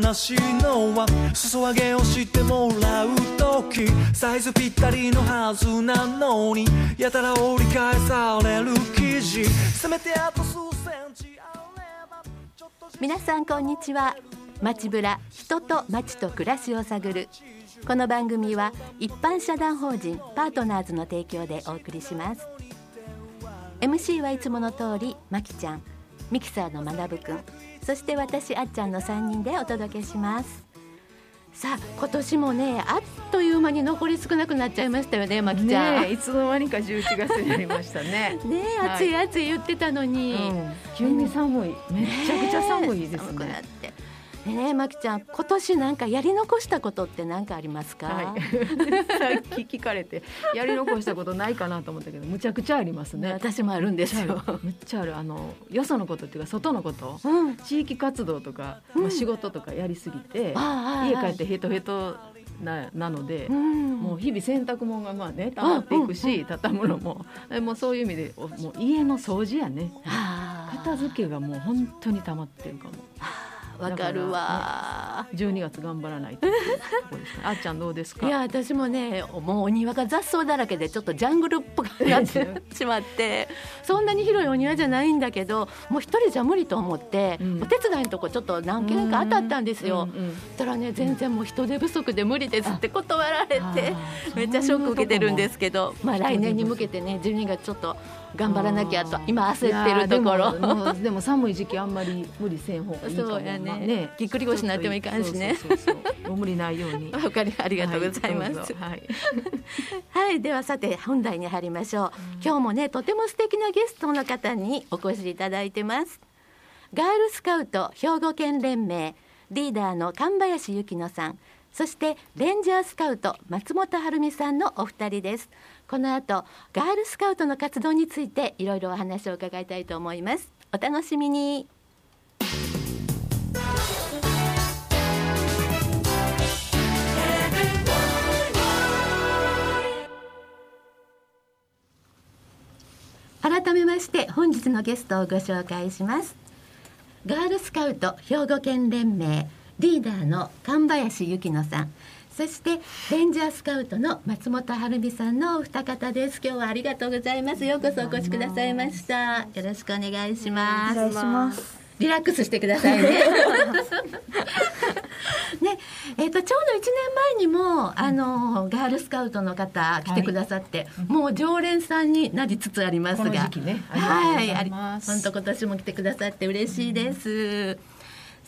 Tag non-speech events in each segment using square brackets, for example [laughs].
着室にいて悲しいのは裾上げをしてもらう時サイズぴったりのはずなのにやたら折り返される生地せめてあと数センチあればちょっと皆さんこんにちは。街ぶら人と街と暮らしを探る。この番組は一般社団法人パートナーズの提供でお送りします。MC はいつもの通りまきちゃんミキサーのまなぶくんそして私あっちゃんの3人でお届けします。さあ今年もねあっという間に残り少なくなっちゃいましたよねまきちゃん。ねえいつの間にか11月になりましたね。[laughs] ねえはい。暑い暑い言ってたのに、うん。急に寒い。めちゃくちゃ寒いです寒くなっねねまきちゃん今年なんかやり残したことって何かありますか、はい、[laughs] さっき聞かれてやり残したことないかなと思ったけどむちゃくちゃありますね。私もあるんですよ。むっちゃある。あのよそのことっていうか外のことうん、地域活動とか、まあ、仕事とかやりすぎて、家帰ってヘトヘトななので、うん、もう日々洗濯物がまあね溜まっていくし、畳むのも。えもうそういう意味でおもう家の掃除やね。片付けがもう本当に溜まってるかもわかるわ、12月頑張らないと。[laughs] あっちゃんどうですか？いや私もねもうお庭が雑草だらけでちょっとジャングルっぽくなってしまってそんなに広いお庭じゃないんだけどもう一人じゃ無理と思って、うん。お手伝いのとこちょっと何件か当たったんですよ。うんうんたらね全然もう人手不足で無理ですって断られてめっちゃショック受けてるんですけど。まあ来年に向けてね12月ちょっと頑張らなきゃと今焦ってるところ。でも寒い時期あんまり無理せん方がいいかもそうやねまあねぎっくり腰になってもいかんしねそうそうそうそう無理ないように [laughs] わかりありがとうございます。はい [laughs] はい、ではさて本題に入りましょう。今日もねとても素敵なゲストの方にお越しいただいてます。ガールスカウト兵庫県連盟リーダーの神林由紀乃さん、そしてレンジャースカウト松本晴美さんのお二人です。この後ガールスカウトの活動についていろいろお話を伺いたいと思います。お楽しみに。改めまして本日のゲストをご紹介しますガールスカウト兵庫県連盟リーダーの神林由紀乃さんそしてレンジャースカウトの松本晴美さんのお二方です。今日はありがとうございます。ようこそお越しくださいました。よろしくお願いします。お願いします。リラックスしてくださいね。[laughs] ね、えっ、とちょうど一年前にもあのガールスカウトの方来てくださって、もう常連さんになりつつありますが、この時期ね。はい、あります本当今年も来てくださって嬉しいです。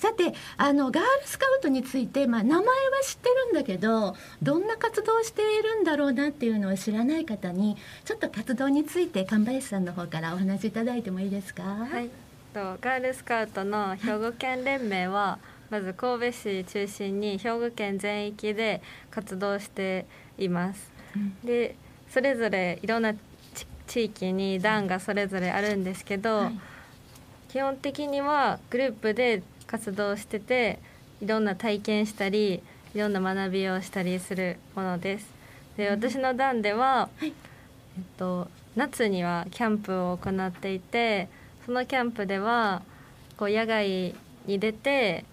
さてあのガールスカウトについて、まあ、名前は知ってるんだけどどんな活動をしているんだろうなっていうのを知らない方にちょっと活動について神林さんの方からお話しいただいてもいいですか？はい。とガールスカウトの兵庫県連盟はまず神戸市中心に兵庫県全域で活動しています。でそれぞれいろんなち地域に団がそれぞれあるんですけど、はい基本的にはグループで活動してていろんな体験したりいろんな学びをしたりするものです。で私の団では、はい。えっと、夏にはキャンプを行っていてそのキャンプではこう野外に出て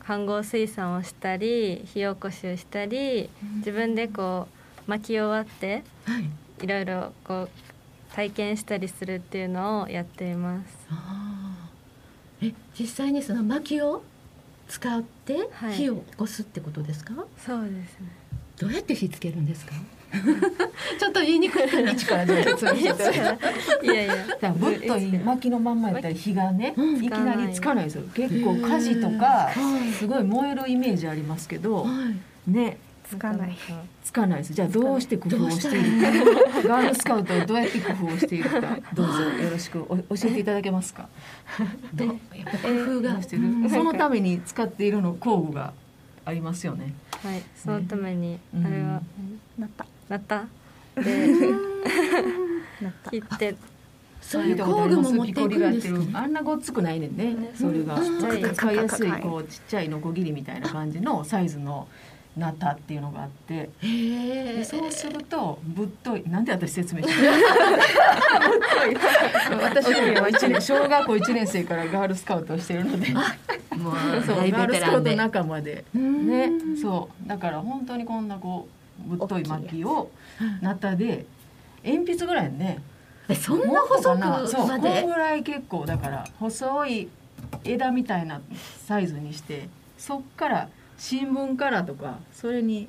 飯合水産をしたり火起こしをしたり自分でこう薪を割ってはい。いろいろこう体験したりするっていうのをやっています。え実際にその薪を使ってはい。火を起こすってことですか、そうですね。どうやって火つけるんですか？[laughs] ちょっと言いにくいかな一から [laughs] じゃあ説明していや。いや。だぶっとい薪のまんまやったら火がね、うんい。きなりつかないですよ。結構火事とかはい。すごい燃えるイメージありますけどはい。ねつかない。つかないです。じゃあどうして工夫をしているか。ガールスカウトはどうやって工夫をしているか。どうぞよろしくお教えていただけますか？どう？やっぱ工夫が、してる？うん。そのために使っているの工具がありますよね。はい。そのために、うん。あれは。なった。なった。で [laughs] 切って。そういう工具も持っていくんですあんなごっつくないねんね。それが。うんちっちゃい。使いやすいこうちっちゃいノコギリみたいな感じのサイズのナタっていうのがあって。でそうするとぶっといなんで私説明してる私は一年。小学校1年生からガールスカウトをしてるので。もうそう大ガールスカウト仲間で。うん。ねそう。だから本当にこんなこうぶっとい薪をナタで鉛筆ぐらいね。えそんな細くもっとかな。そうこまでんぐらい結構だから細い枝みたいなサイズにしてそっから新聞からとかそれに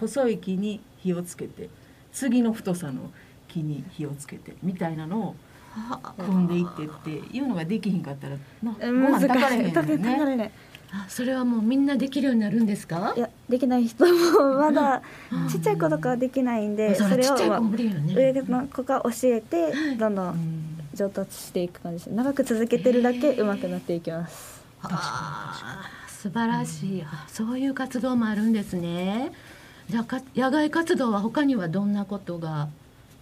細い木に火をつけて次の太さの木に火をつけてみたいなのを組んでいってっていうのができひんかったらなご飯炊かれへん炊よね。あそれはもうみんなできるようになるんですか？いやできない人もまだちっちゃい子とかはできないんでそそれを上の子が教えてどん。どうんん上達していく感じです。長く続けてるだけ上手くなっていきます。あー素晴らしい、あそういう活動もあるんですね。じゃあか野外活動は他にはどんなことが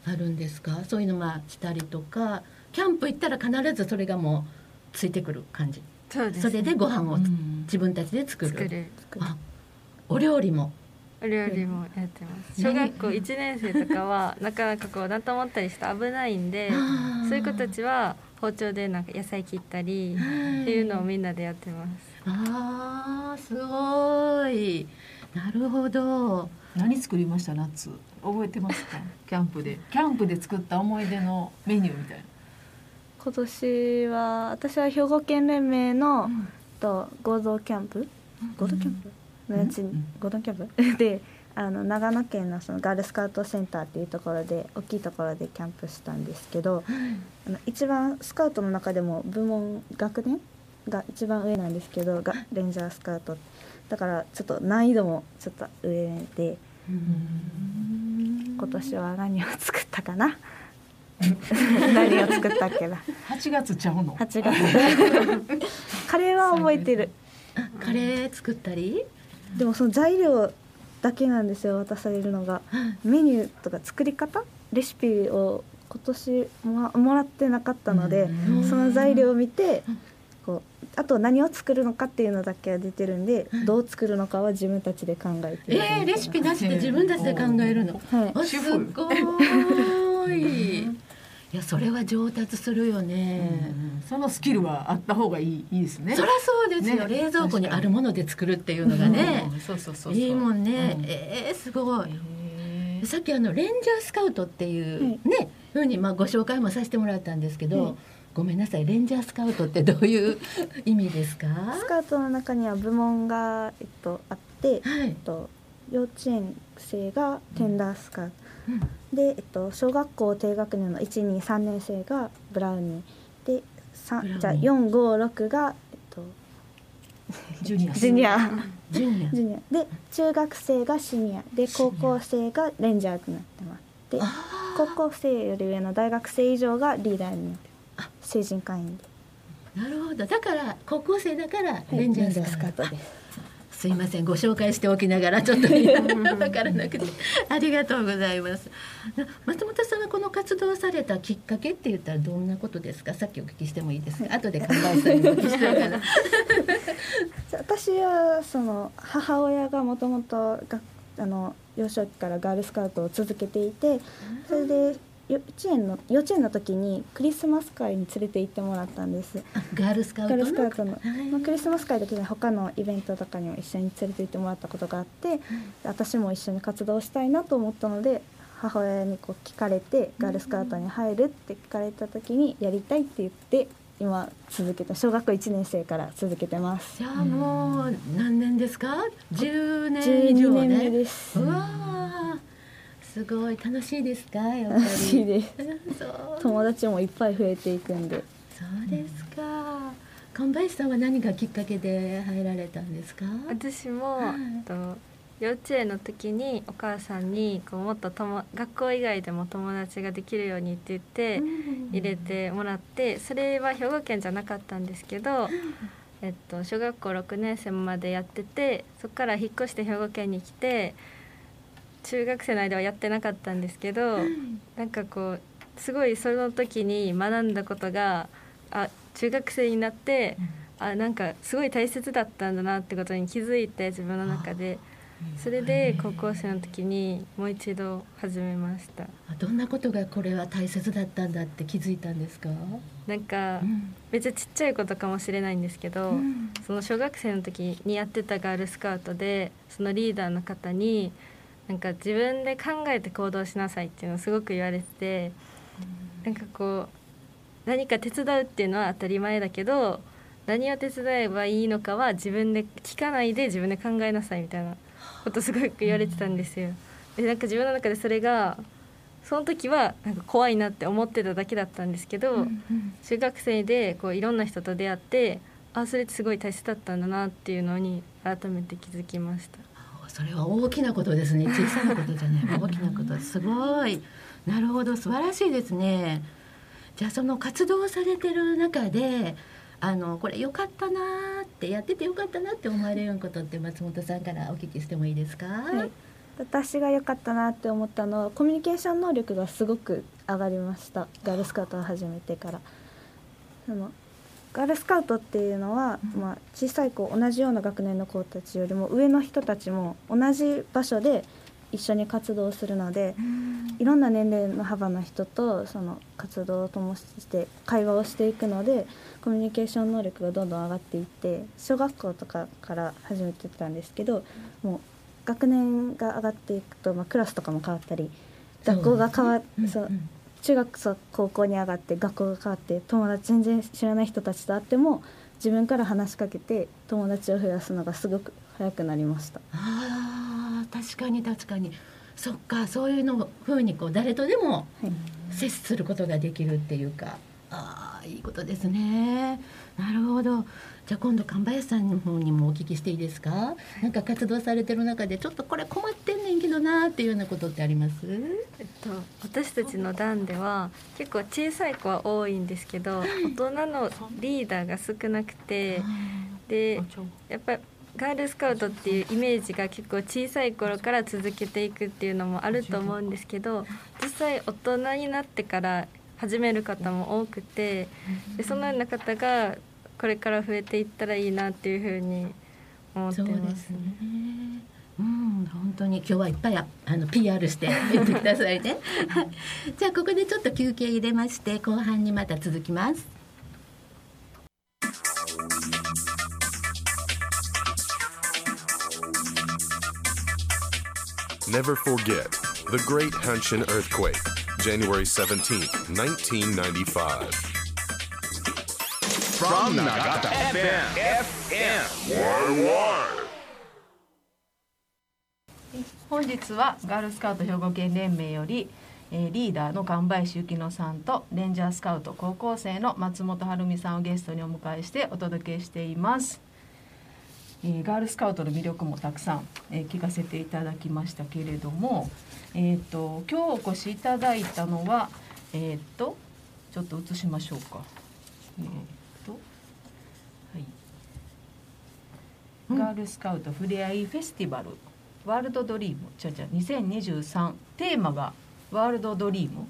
あるんですか？そういうのまあしたりとか。キャンプ行ったら必ずそれがもうついてくる感じ。そうです、それでご飯をつうん。自分たちで作る。作る。あお料理も。お料理もやってます。何小学校1年生とかは [laughs] なかなかこうなんと思ったりして危ないんでそういう子たちは包丁でなんか野菜切ったりっていうのをみんなでやってますあーすごい。なるほど。何作りました？夏覚えてますか？[laughs] キャンプで。キャンプで作った思い出のメニューみたいな。今年は私は兵庫県連盟の、ん。と合同キャンプ？合同キャンプ？のやつに、うん。合同キャンプ？[laughs] であの長野県のそのガールスカウトセンターっていうところで大きいところでキャンプしたんですけどあの一番スカウトの中でも部門学年が一番上なんですけどがレンジャースカウト。だからちょっと難易度もちょっと上で。今年は何を作ったかな？[laughs] 何を作ったっけな？8月ちゃうの？8月。[laughs] カレーは覚えてる。カレー作ったり？でもその材料だけなんですよ渡されるのが。メニューとか作り方？レシピを今年ももらってなかったのでうん。その材料を見てあと何を作るのかっていうのだけは出てるんでどう作るのかは自分たちで考えてえー、レシピなしで自分たちで考えるの？はい。あす主婦ごーい。[laughs] いやそれは上達するよね、そのスキルはあった方がいいいいですね。そりゃそうですよ、ね。冷蔵庫にあるもので作るっていうのがね。う、ん。そうそうそういいもんね、うん。えー、すごい。さっきあのレンジャースカウトっていうね、ふうにまあご紹介もさせてもらったんですけど、はいごめんなさいレンジャースカウトってどういう意味ですか？スカートの中には部門が、えっと、あって、はい。えっと、幼稚園生がテンダースカート、うん。で、えっと、小学校低学年の123年生がブラウニー。でさブラウニー。じゃあ456が、えっと、ジュニア。ジュニア。ジュニア。で中学生がシニア。で高校生がレンジャーになってます。であ高校生より上の大学生以上がリーダーになってます成人会員なるほど。だから高校生だからレンジャースカウト、トです。すいません。ご紹介しておきながらちょっと分からなくて。ありがとうございます。な松本さんはこの活動されたきっかけって言ったらどんなことですか？さっきお聞きしてもいいですか？後で考えさんにお聞きしながら [laughs] 私はその母親がもともとがあの幼少期からガールスカウトを続けていてそれで幼稚園の幼稚園の時にクリスマス会に連れて行ってもらったんです。あガールスカウガトの？ールスカウトの、はい。まあ、クリスマス会だけで他のイベントとかにも一緒に連れて行ってもらったことがあって、私も一緒に活動したいなと思ったので母親にこう聞かれてガールスカウトに入るって聞かれた時にやりたいって言って今続けて小学校1年生から続けてます。じゃあもう何年ですか？10年以上12ね年目です。うわーすごい楽しいですかやっぱり。楽しいです。友達もいっぱい増えていくんで。そうですか。神林さんは何がきっかけで入られたんですか？私も、はい。えっと幼稚園の時にお母さんにこうもっととも学校以外でも友達ができるようにって言って入れてもらってそれは兵庫県じゃなかったんですけど、えっと、小学校6年生までやっててそこから引っ越して兵庫県に来て中学生の間はやってなかったんですけど、なんかこうすごいその時に学んだことがあ中学生になって、あなんかすごい大切だったんだなってことに気づいて自分の中で。それで高校生の時にもう一度始めました。どんなことがこれは大切だったんだって気づいたんですか、なんか、うん。めっちゃちっちゃいことかもしれないんですけど、うん。その小学生の時にやってたガールスカウトでそのリーダーの方になんか自分で考えて行動しなさいっていうのをすごく言われてて、なんかこう何か手伝うっていうのは当たり前だけど何を手伝えばいいのかは自分で聞かないで自分で考えなさいみたいなことすごく言われてたんですよ。でなんか自分の中でそれがその時はなんか怖いなって思ってただけだったんですけど、中学生でこういろんな人と出会ってあそれってすごい大切だったんだなっていうのに改めて気づきました。それは大きなことですね。小さなことじゃない。大きなこと。すごい。なるほど。素晴らしいですね。じゃあその活動されてる中であのこれ良かったなーってやってて良かったなって思われることって松本さんからお聞きしてもいいですか、はい。私が良かったなって思ったのはコミュニケーション能力がすごく上がりました。ガールスカウトを始めてから。そのガールスカウトっていうのは、まあ、小さい子同じような学年の子たちよりも上の人たちも同じ場所で一緒に活動するのでいろんな年齢の幅の人とその活動を共して会話をしていくのでコミュニケーション能力がどんどん上がっていって小学校とかから始めてたんですけどもう学年が上がっていくと、まあ、クラスとかも変わったり学校が変わっそううん中学そう高校に上がって学校が変わって友達全然知らない人たちと会っても自分から話しかけて友達を増やすのがすごく早くなりました。あー確かに。確かにそっかそういうの風にこう誰とでもはい。接することができるっていうか。ああいいことですね。なるほど。じゃあ今度神林さんの方にもお聞きしていいですか？なんか活動されてる中でちょっとこれ困ってんねんけどなっていうようなことってあります？えっと、私たちの団では結構小さい子は多いんですけど大人のリーダーが少なくてでやっぱりガールスカウトっていうイメージが結構小さい頃から続けていくっていうのもあると思うんですけど実際大人になってから始める方も多くてでそのような方がこれから増えていったらいいなっていうふうに思ってま。です本当に今日はいっぱいああの PR して言ってくださいね。じゃあここでちょっと休憩入れまして後半にまた続きます。Never forget the Great Hanshin Earthquake, January 17, 1995. From Nagata FM, FM. 本日はガールスカウト兵庫県連盟より、えーリーダーの神林幸乃さんとレンジャースカウト高校生の松本晴美さんをゲストにお迎えしてお届けしています、えーガールスカウトの魅力もたくさん、えー聞かせていただきましたけれども、えー、と今日お越しいただいたのはえっ、とちょっと映しましょうか。えっ、とはい。ガールスカウトふれあいフェスティバルワールドドリーム。じゃじゃ2023テーマがワールドドリーム。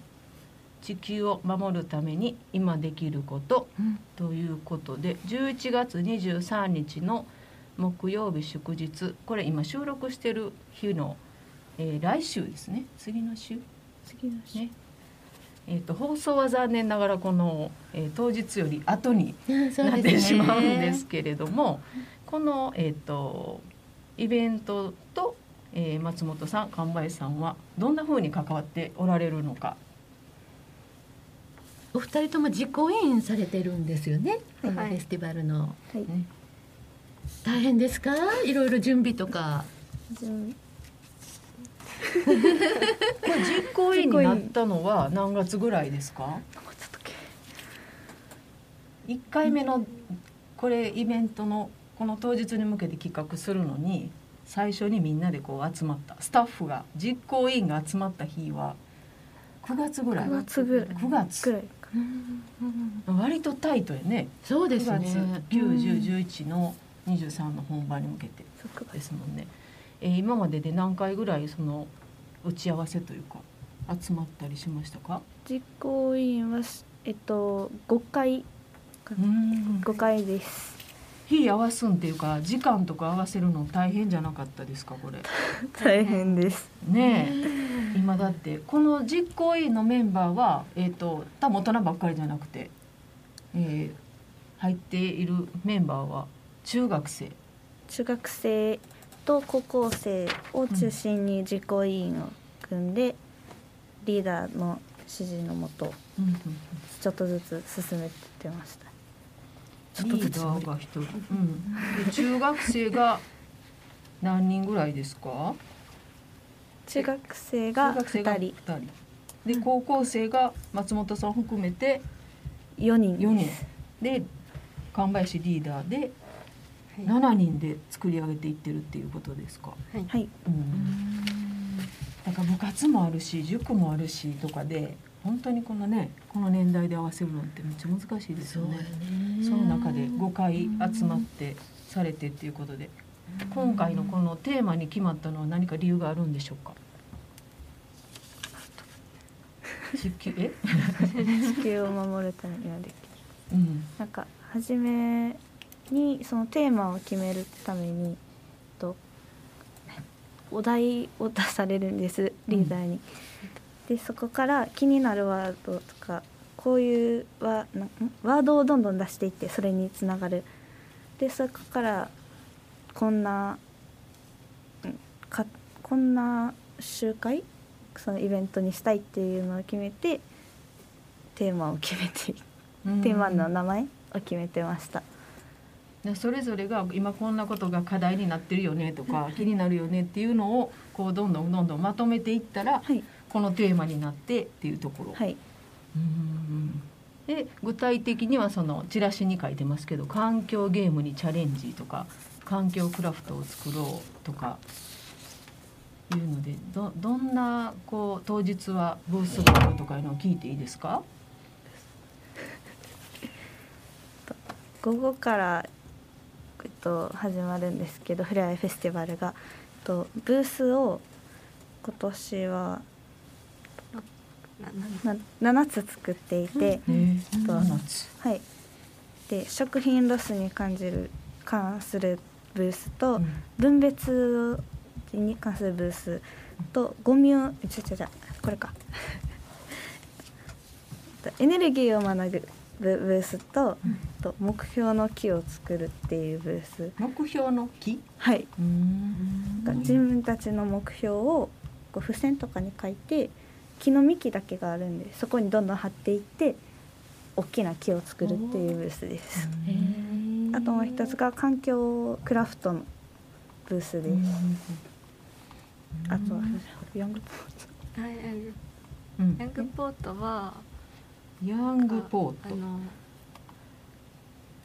地球を守るために今できること、ということで11月23日の木曜日祝日。これ今収録してる日の、えー来週ですね。次の週。次の週。ね。えー、と放送は残念ながらこの、えー当日より後になってしまうんですけれども、この、えー、とイベントと、えー松本さん神林さんはどんなふうに関わっておられるのか。お二人とも実行委員されてるんですよね。このフはいェスティバルの。はい。ね。大変ですか？いろいろ準備とか。準これ実行委員になったのは [laughs] 何月ぐらいですか？1回目のこれイベントのこの当日に向けて企画するのに最初にみんなでこう集まった。スタッフが実行委員が集まった日は9月ぐらい。9月ぐらい。9月。ぐらいか割とタイトやね。9そうです月ね。91011の23の本番に向けてですもんね、えー今までで何回ぐらいその打ち合わせというか集まったりしましたか？実行委員はえっと5回かな。うん。5回です日合わすんっていうか時間とか合わせるの大変じゃなかったですかこれ。[laughs] 大変ですねえ今だってこの実行委員のメンバーはえっ、と多分大人ばっかりじゃなくて、えー入っているメンバーは中学生。中学生と高校生を中心に実行委員を組んで、リーダーの指示のもとうんうんちょっとずつ進めてましたちょっとリーずつダーが一人、うん、で中学生が何人ぐらいですか？中学生が中学生が2二人。人。で高校生が松本さん含めて4人。4人。で神林リーダーではい。7人で作り上げていってるっていうことですか？はい。はいうんだから部活もあるし塾もあるしとかで本当にこのねこの年代で合わせるのってめっちゃ難しいですよね。その中で5回集まってされてっていうことで。今回のこのテーマに決まったのは何か理由があるんでしょうか？地球？え、地球を守るためにはできる。うん。なんか初めにそのテーマを決めるためにとお題を出されるんですリーダーに。でそこから気になるワードとかこういうワードをどんどん出していってそれにつながる。でそこからこんなうんかこんな集会そのイベントにしたいっていうのを決めてテーマを決めてテーマの名前を決めてました。でそれぞれが今こんなことが課題になってるよねとか気になるよねっていうのをこうどんどんどんどんまとめていったらはいこのテーマになってっていうところ。はい。うん。で具体的にはそのチラシに書いてますけど環境ゲームにチャレンジとか環境クラフトを作ろうとかいうのでどどんなこう当日はブースがあるとかいうのを聞いていいですか？[laughs] 午後から、えっと、始まるんですけどフレアイフェスティバルが、えっと、ブースを今年は7つ作っていて、ねと7つ。はい、で食品ロスに関じる関するブースと、うん。分別に関するブースとゴミをちょちょちょこれか。[laughs] エネルギーを学ぶブブースと,、と目標の木を作るっていうブース。目標の木？はい、自分たちの目標をこう付箋とかに書いて木の幹だけがあるんでそこにどんどん貼っていって大きな木を作るっていうブースです。あともう一つが環境クラフトのブースです。あとはヤングポはいヤングうんヤングポートはヤングポートあの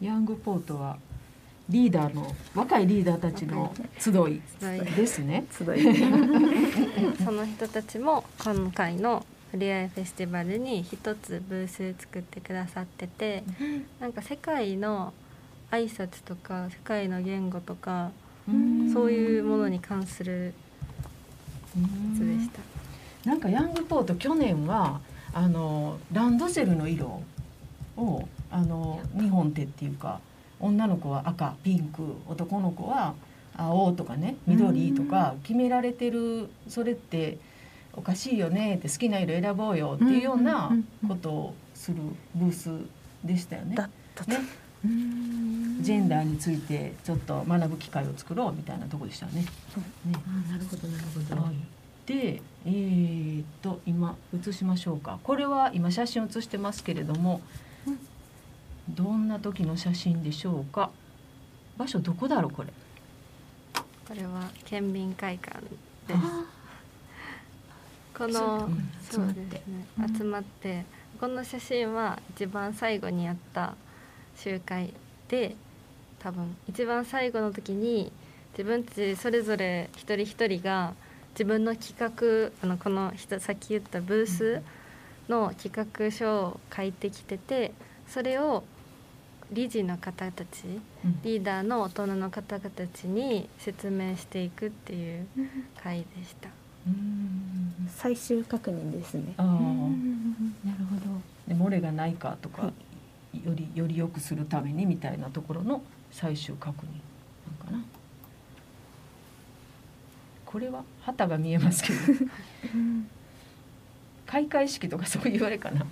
ヤングポートはリーダーの若いリーダーたちの集いですね。集い。[laughs] その人たちも今回のフリーアイフェスティバルに一つブース作ってくださっててなんか世界の挨拶とか世界の言語とかそういうものに関するやつでした。なんかヤングポート去年はあのランドセルの色をあの日本手っていうか女の子は赤ピンク男の子は青とかね緑とか決められてるそれっておかしいよねって好きな色選ぼうよっていうようなことをするブースでしたよね。ね。ジェンダーについてちょっと学ぶ機会を作ろうみたいなとこでしたね。ね。なるほどなるほど、はい、でえー、っと今写しましょうか。これは今写真写してますけれども、どんな時の写真でしょうか？場所どこだろうこれ？これは県民会館です。このうんそうですね。集まってこの写真は一番最後にやった集会で多分一番最後の時に自分たちそれぞれ一人一人が自分の企画あのこの人さっき言ったブースの企画書を書いてきててそれを理事の方たちうん。リーダーの大人の方々たちに説明していくっていう会でした。うん。最終確認ですね。なるほど。で漏れがないかとか、よりより良くするためにみたいなところの最終確認なんかな。これは旗が見えますけど。開会式とかそういうあれかな。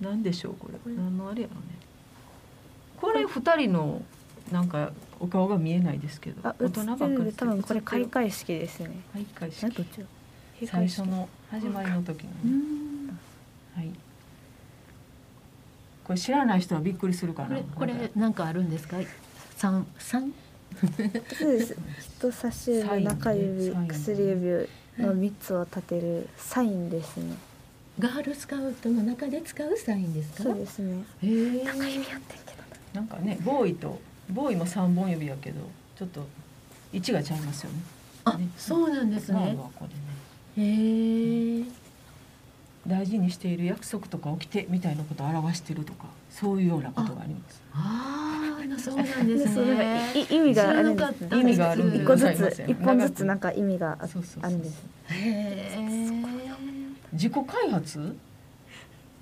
なんでしょうこれ。何のあれやろね。これ二人のなんかお顔が見えないですけど。あ映ってる。多分これ開会会式ですね。開会式。最初の始まりの時のね。うん。はい。これ知らない人はびっくりするかなこれこれなんかあるんですか？三三？そうです。人差し指中指サイン薬指の三つを立てるサインですね。ガールスカウトの中で使うサインですか？そうですね。へえなんかねボーイとボーイも三本指やけどちょっと位置がちゃいますよね。あね。そうなんですまあねまあこれね。へえ大事にしている約束とか起きてみたいなことを表してるとかそういうようなことがあります。ああそうなんですね。[laughs] い意味があるんです。意味があるんで一個ずございますよつ一本ずつなんか意味があそうそうそうあるんです。へえ自己開発？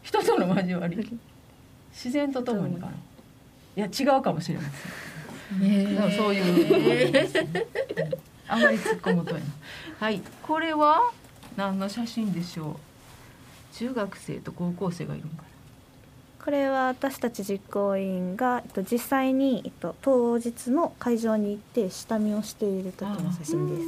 人との交わり？自然とともにかないや違うかもしれません。へでもそういうあまり突っ込むとはい。これは何の写真でしょう？中学生と高校生がいるんかこれは私たち実行委員が、えっと、実際に、えっと、当日の会場に行って下見をしている時の写真です。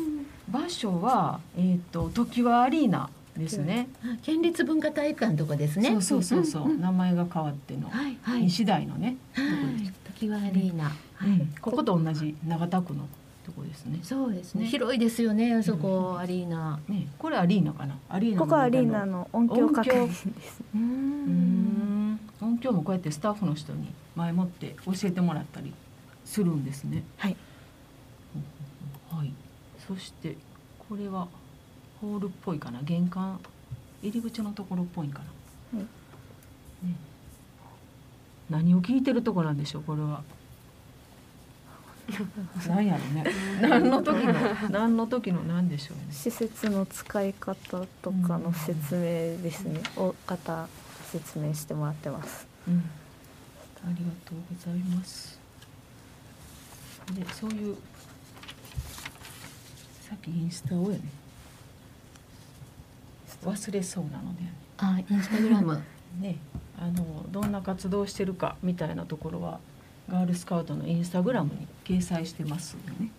な場所はえっ、と時はアリーナですね、あ県立文化体育館のとこですね。そうそうそうそう、んんん。名前が変わっての、はいはい。西大のね、はい。時はアリーナ、はい。うんここと同じ長田区のとこですね。そうですね。ね。広いですよねあそこ、アリーナ。ねこれアリーナかな？アリーナのここはアリーナ中のの音響確認です。うん。音響もこうやってスタッフの人に前もって教えてもらったりするんですね。はい。はい。そしてこれはホールっぽいかな。玄関入り口のところっぽいんかな、はいね何を聞いてるとこなんでしょうこれは。[laughs] 何やろね。[laughs] 何の時の何の時の何でしょうね。施設の使い方とかの説明ですね。大方説明してもらってます。うん、ありがとうございます。で、そういう。さっきインスタをやね。忘れそうなので、あインスタグラム [laughs] ね、あの、どんな活動をしてるかみたいなところは。ガールスカウトのインスタグラムに掲載してますよね。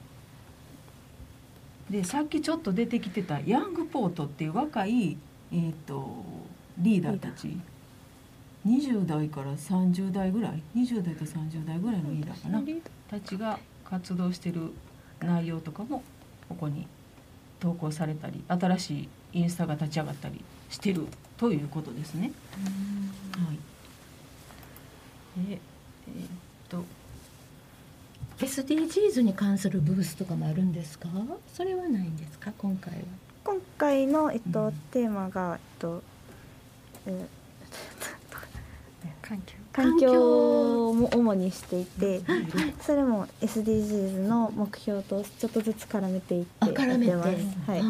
で、さっきちょっと出てきてたヤングポートっていう若い、えっ、と、リーダーたち。20代から30代ぐらい20代と30代ぐらいのリーダーかなたちが活動してる内容とかもここに投稿されたり新しいインスタが立ち上がったりしてるということですね。はい、でえーっと。SDGs に関するブースとかもあるんですか？それはないんですか？今回は。今回の、えっとうん。テーマが、えっとえ [laughs] 環境。ー環境。も主にしていて、それも SDGs の目標とちょっとずつ絡めていってあやって絡めて、ます。はい。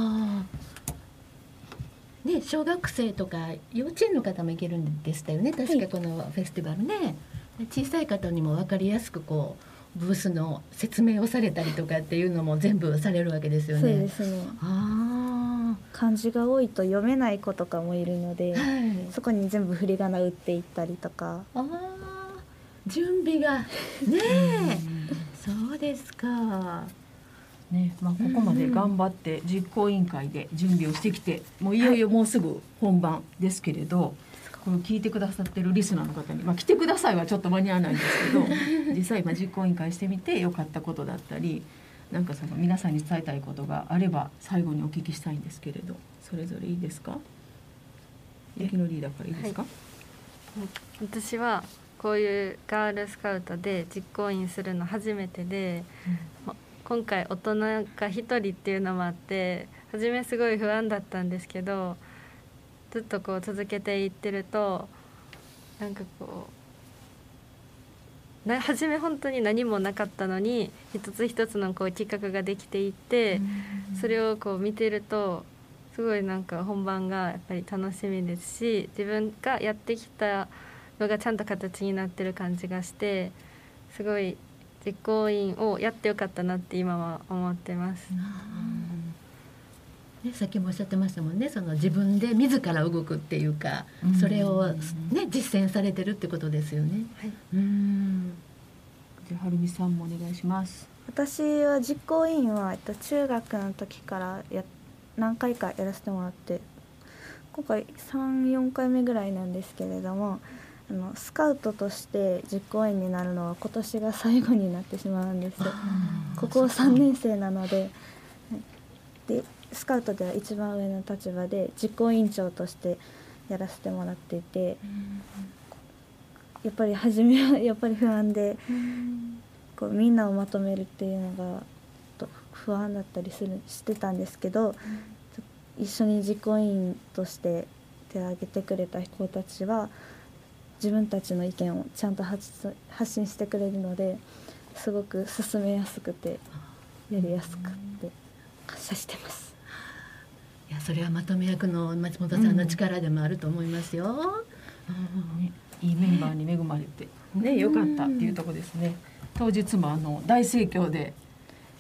ね小学生とか幼稚園の方も行けるんでしたよね。確かこのフェスティバルね、小さい方にも分かりやすくこうブースの説明をされたりとかっていうのも全部されるわけですよそうねですね。あ漢字が多いと読めない子とかもいるのであ、はい。そこに全部振り仮名打っていったりとか。あー。準備が。ねえ。そうですかね。まあ、ここまで頑張って実行委員会で準備をしてきてもういよいよもうすぐ本番ですけれど、この聞いてくださってるリスナーの方に、まあ、来てくださいはちょっと間に合わないんですけど [laughs] 実際今実行委員会してみて良かったことだったりなんかその皆さんに伝えたいことがあれば最後にお聞きしたいんですけれどそれぞれいいですか？雪のリーダーからいいですか、私はこういうガールスカウトで実行委員するの初めてで、ま今回大人が1人っていうのもあって初めすごい不安だったんですけどずっとこう続けていってるとなんかこうな初め本当に何もなかったのに一つ一つのこう企画ができていって、それをこう見てるとすごいなんか本番がやっぱり楽しみですし自分がやってきたのがちゃんと形になってる感じがしてすごい実行委員をやってよかったなって今は思ってます。ね、さっきもおっしゃってましたもんね。その自分で自ら動くっていうか、うん。それを、ね、実践されてるってことですよね。はい。うん。じゃあはるみさんもお願いします。私は実行委員は、えっと、中学の時からや何回かやらせてもらって今回34回目ぐらいなんですけれどもあのスカウトとして実行委員になるのは今年が最後になってしまうんですここ3年生なのではい。でスカウトでは一番上の立場で実行委員長としてやらせてもらっていてやっぱり初めは [laughs] やっぱり不安で。こうみんなをまとめるっていうのがと不安だったりするしてたんですけど、一緒に実行委員として手を挙げてくれた子たちは自分たちの意見をちゃんと発発信してくれるのですごく進めやすくてやりやすくて感謝してます。いやそれはまとめ役の松本さんの力でもあると思いますよ。ねいいメンバーに恵まれてね良かったっていうところですね。当日もあの大盛況で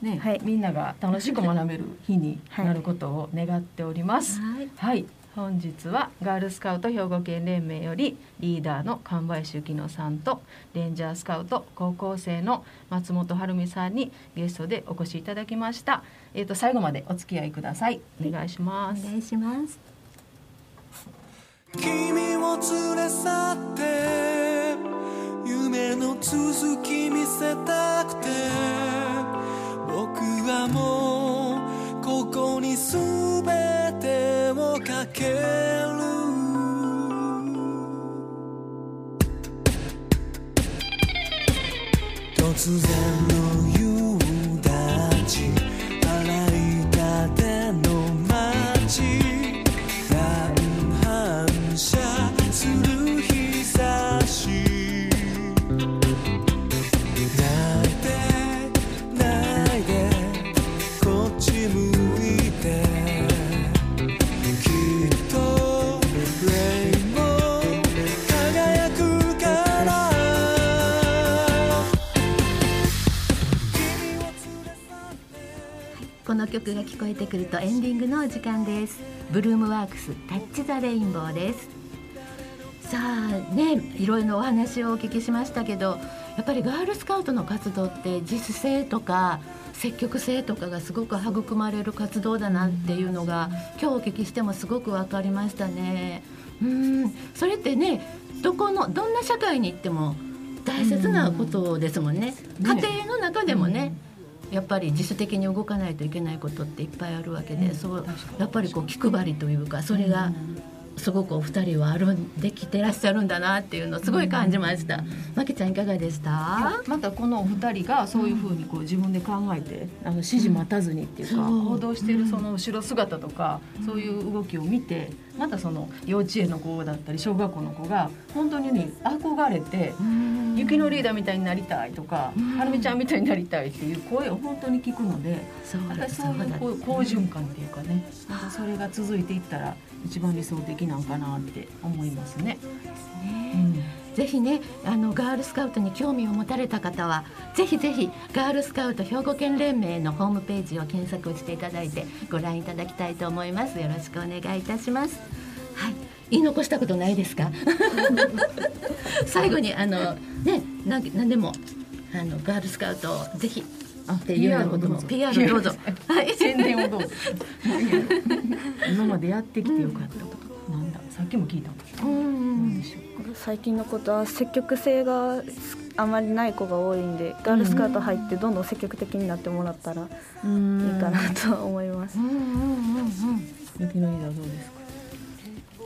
ね、はい。みんなが楽しく学べる日にはいなることを願っております。はい。はい、本日はガールスカウト兵庫県連盟よりリーダーの神林幸乃さんとレンジャースカウト高校生の松本晴美さんにゲストでお越しいただきました。えっ、と最後までお付き合いください。お願いします。お願いします。君を連れ去って夢の続き見せたくて僕はもうここに全てをかける突然の曲が聞こえてくるとエンディングのお時間です。ブルームワークス Touch the Rainbow です。さあねいろいろなお話をお聞きしましたけどやっぱりガールスカウトの活動って自主性とか積極性とかがすごく育まれる活動だなっていうのが今日お聞きしてもすごく分かりましたね。うんそれってねどこのどんな社会に行っても大切なことですもんね。ね。家庭の中でもね、やっぱり自主的に動かないといけないことっていっぱいあるわけで、うんそうやっぱりこう気配りというかそれがすごくお二人はあるんできてらっしゃるんだなっていうのをすごい感じました。まきちゃんいかがでした？またこのお二人がそういうふうにこう自分で考えてあの指示待たずにっていうか、そう行動しているその後ろ姿とか、そういう動きを見てまたその幼稚園の子だったり小学校の子が本当にね憧れて。雪のリーダーみたいになりたいとか、はるみちゃんみたいになりたいっていう声を本当に聞くので、そうそういうこう好循環っていうかね、それが続いていったら一番理想的なんかなって思いますね。うんぜひねあのガールスカウトに興味を持たれた方はぜひぜひガールスカウト兵庫県連盟のホームページを検索していただいてご覧いただきたいと思います。よろしくお願いいたします。はい。言い残したことないですか？[laughs] 最後にあのねなんなんでもあのガールスカウトをぜひっていうようなことも PR どうぞはい宣伝をどうぞ。今までやってきてよかったこと。なんだ、さっきも聞いたもん。うんなんでしょう。最近のことは積極性があまりない子が多いんでガールスカウト入ってどんどん積極的になってもらったらいいかなと思いますう。んうんうんうんどうですか？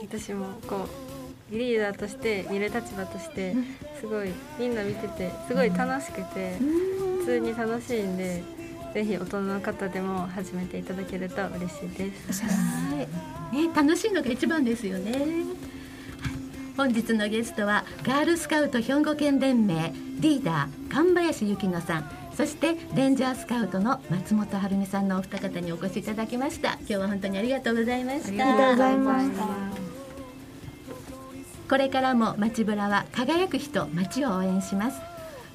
私もこうリーダーとして見る立場としてすごいみんな見ててすごい楽しくて普通に楽しいんでぜひ大人の方でも始めていただけると嬉しいです。はい、ね、楽しいのが一番ですよね。はい本日のゲストはガールスカウト兵庫県連盟リーダー神林幸乃さんそしてレンジャースカウトの松本晴美さんのお二方にお越しいただきました今日は本当にありがとうございましたありがとうございました。これからも街ブラは輝く人街を応援します。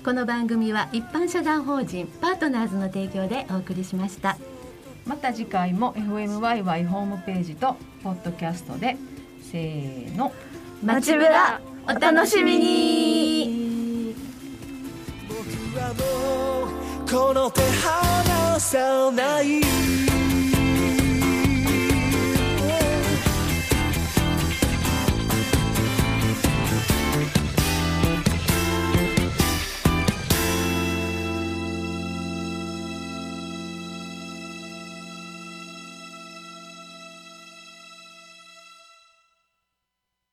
この番組は一般社団法人パートナーズの提供でお送りしました。また次回も FMYY ホームページとポッドキャストでせーの。街ぶらお楽しみに。僕はもうこの手離さない